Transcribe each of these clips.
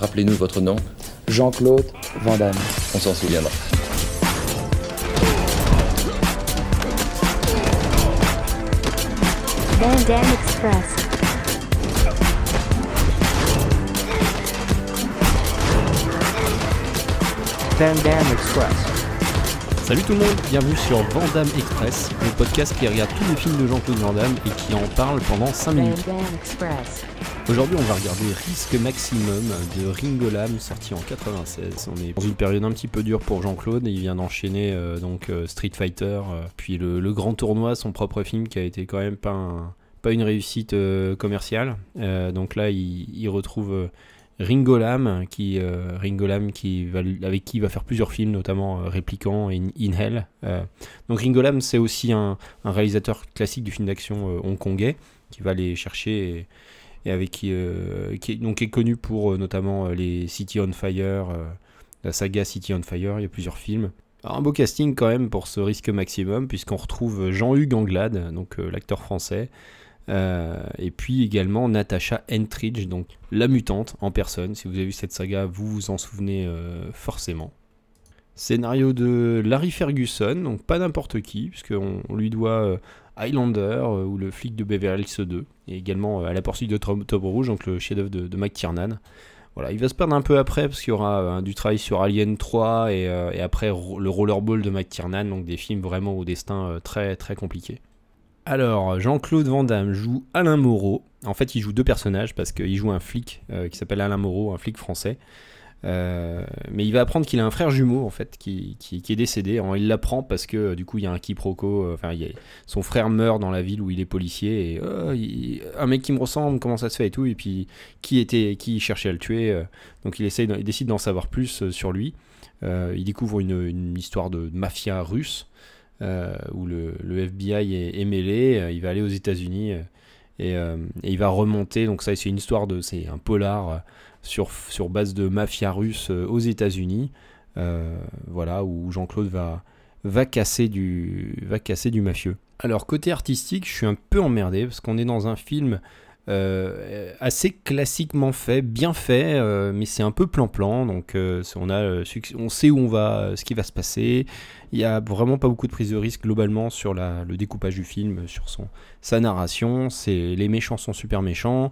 Rappelez-nous votre nom. Jean-Claude Van Damme. On s'en souviendra. Van Damme Express. Van Damme Express. Salut tout le monde, bienvenue sur Vandame Express, le podcast qui regarde tous les films de Jean-Claude Van Damme et qui en parle pendant 5 Van minutes. Damme Express. Aujourd'hui, on va regarder Risque Maximum de Ringo Lam, sorti en 96. On est dans une période un petit peu dure pour Jean-Claude. Il vient d'enchaîner euh, donc euh, Street Fighter, euh, puis le, Grand Tournoi, son propre film qui a été quand même pas, un- pas une réussite commerciale. Donc là, il, il retrouve euh, Ringo Lam, qui, euh, Ringo Lam qui avec qui il va faire plusieurs films, notamment euh, Répliquant et In, Hell. Euh, donc Ringo Lam, c'est aussi un, un réalisateur classique du film d'action hongkongais qui va aller chercher et, avec qui, euh, qui est, donc est connu pour euh, notamment euh, les City on Fire, la saga City on Fire, il y a plusieurs films. Un beau casting quand même pour ce risque maximum, puisqu'on retrouve Jean-Hugues Anglade, donc l'acteur français, et puis également Natasha Entridge, donc la mutante en personne. Si vous avez vu cette saga, vous vous en souvenez forcément. Scénario de Larry Ferguson, donc pas n'importe qui, puisqu'on on lui doit euh, Highlander euh, ou le flic de Beverly Hills 2, et également euh, à la poursuite de Tom- Rouge, donc le chef-d'œuvre de, de Mike Tiernan. Voilà, il va se perdre un peu après parce qu'il y aura du travail sur Alien 3 et, après le Rollerball de Mike Tiernan, donc des films vraiment au destin très très compliqué. Alors, Jean-Claude Van Damme joue Alain Moreau. En fait, il joue deux personnages parce qu'il joue un flic qui s'appelle Alain Moreau, un flic français. Euh, mais il va apprendre qu'il a un frère jumeau en fait qui, qui- est décédé. Il l'apprend parce que euh, du coup il y a un quiproquo. euh, Enfin, son frère meurt dans la ville où il est policier il- un mec qui me ressemble, comment ça se fait et tout. Et puis qui était, qui cherchait à le tuer. donc il essaye, il décide d'en savoir plus sur lui. Il découvre une, histoire de mafia russe où le, FBI est, mêlé. Il va aller aux États-Unis et, euh, et il va remonter. Donc ça, c'est une histoire de, c'est un polar euh, sur, sur base de mafia russe euh, aux États-Unis. Voilà, où Jean-Claude va, va, casser du, va casser du mafieux. Alors, côté artistique, je suis un peu emmerdé parce qu'on est dans un film euh, assez classiquement fait, bien fait, euh, mais c'est un peu plan-plan. Donc, euh, on, a, on sait où on va, ce qui va se passer. Il y a vraiment pas beaucoup de prise de risque globalement sur le découpage du film, sur son, sa narration. Les méchants sont super méchants.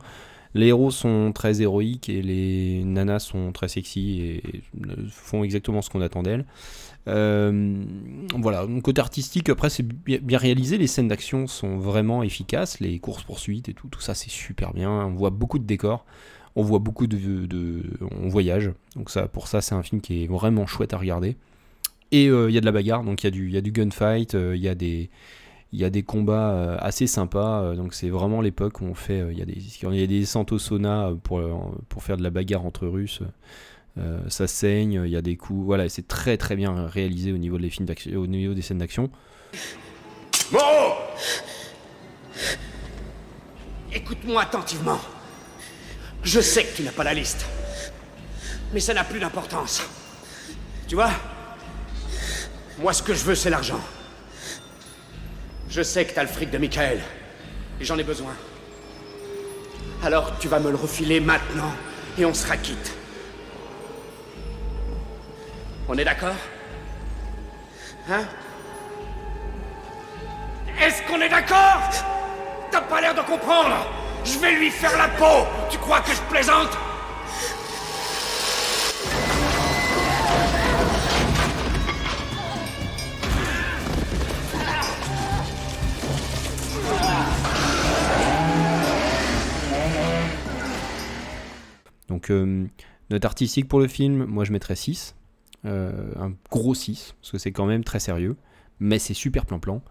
Les héros sont très héroïques et les nanas sont très sexy et euh, font exactement ce qu'on attend d'elles. Euh, voilà, donc côté artistique, après c'est bi- bien réalisé, les scènes d'action sont vraiment efficaces, les courses-poursuites et tout, tout ça c'est super bien, on voit beaucoup de décors, on voit beaucoup de... on voyage, donc ça, pour ça c'est un film qui est vraiment chouette à regarder. Et euh, il y a de la bagarre, donc il y, a du- gunfight, il y a des il y a des combats euh, assez sympas, euh, donc c'est vraiment l'époque où on fait, euh, il y a des, il y a des sauna pour, pour faire de la bagarre entre Russes. Ça saigne, il y a des coups, voilà, c'est très très bien réalisé au niveau des films d'action, au niveau des scènes d'action. Moreau Écoute-moi attentivement. Je sais que tu n'as pas la liste. Mais ça n'a plus d'importance. Tu vois? Moi, ce que je veux, c'est l'argent. Je sais que t'as le fric de Michael. Et j'en ai besoin. Alors, tu vas me le refiler maintenant. Et on sera quitte. On est d'accord? Hein? Est-ce qu'on est d'accord? T'as pas l'air de comprendre Je vais lui faire la peau Tu crois que je plaisante? Donc, euh, note artistique pour le film, moi je mettrais 6. Euh, un gros 6, parce que c'est quand même très sérieux. Mais c'est super plan-plan.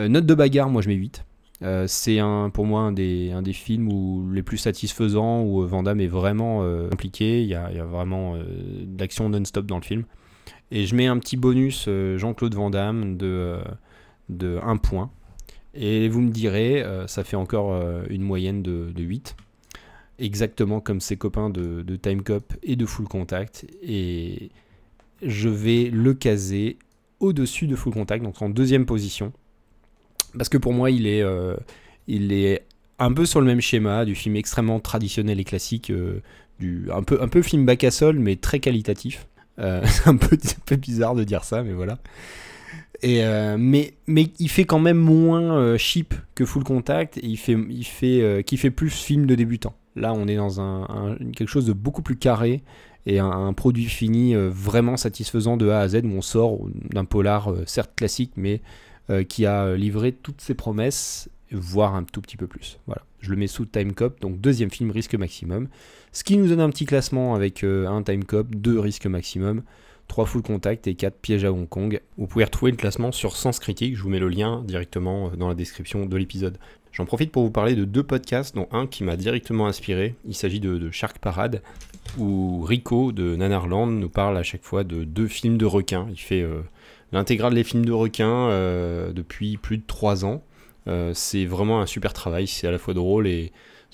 Euh, note de bagarre, moi je mets 8. Euh, c'est pour moi un des, films où, les plus satisfaisants, où euh, Van Damme est vraiment euh, impliqué. Il y a, vraiment euh, d'action non-stop dans le film. Et je mets un petit bonus Jean-Claude Van Damme de, euh, de 1 point. Et vous me direz, ça fait encore une moyenne de 8 exactement comme ses copains de, de Time Cop et de Full Contact. Et je vais le caser au-dessus de Full Contact, donc en deuxième position. Parce que pour moi, il est, euh, il est un peu sur le même schéma du film extrêmement traditionnel et classique euh, du un peu un peu film bac à sol mais très qualitatif. Euh, c'est un peu, un peu bizarre de dire ça, mais voilà. Euh, mais, il fait quand même moins euh, cheap que Full Contact et il fait, euh, qui fait plus film de débutant. Là, on est dans quelque chose de beaucoup plus carré et un, produit fini euh, vraiment satisfaisant de A à Z où on sort d'un polar certes classique mais qui a livré toutes ses promesses, voire un tout petit peu plus. Voilà. Je le mets sous Time Cop, donc deuxième film risque maximum. Ce qui nous donne un petit classement avec un Time Cop, deux risques maximum. 3 full contact et 4 pièges à Hong Kong. Vous pouvez retrouver le classement sur Sens Critique, je vous mets le lien directement euh, dans la description de l'épisode. J'en profite pour vous parler de deux podcasts, dont un qui m'a directement inspiré. Il s'agit de, Shark Parade, où Rico de Nanarland nous parle à chaque fois de deux films de requins. Il fait euh, l'intégrale des films de requins euh, depuis plus de 3 ans. Euh, c'est vraiment un super travail, c'est à la fois drôle et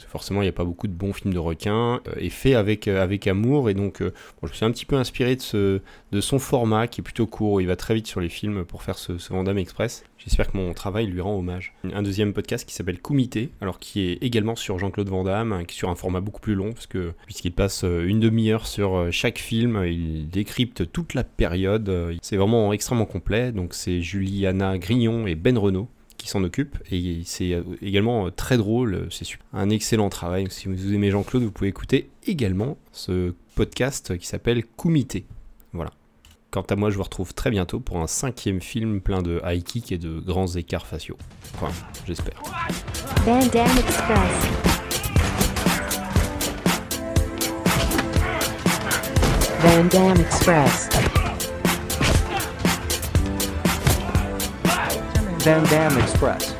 forcément il n'y a pas beaucoup de bons films de requins, euh, et fait avec, euh, avec amour, et donc euh, bon, je me suis un petit peu inspiré de, ce, de son format qui est plutôt court, il va très vite sur les films pour faire ce, ce Vandame Express. J'espère que mon travail lui rend hommage. Un deuxième podcast qui s'appelle Comité, alors qui est également sur Jean-Claude Van Damme, hein, sur un format beaucoup plus long, puisqu'il passe une demi-heure sur chaque film, il décrypte toute la période, c'est vraiment extrêmement complet, donc c'est Juliana Grignon et Ben Renault qui s'en occupent, et c'est euh, également euh, très drôle, c'est un excellent travail, si vous aimez Jean-Claude, vous pouvez écouter également ce podcast qui s'appelle Comité. Voilà. Quant à moi, je vous retrouve très bientôt pour un cinquième film plein de high kick et de grands écarts faciaux. Enfin, j'espère. Van Damme Express.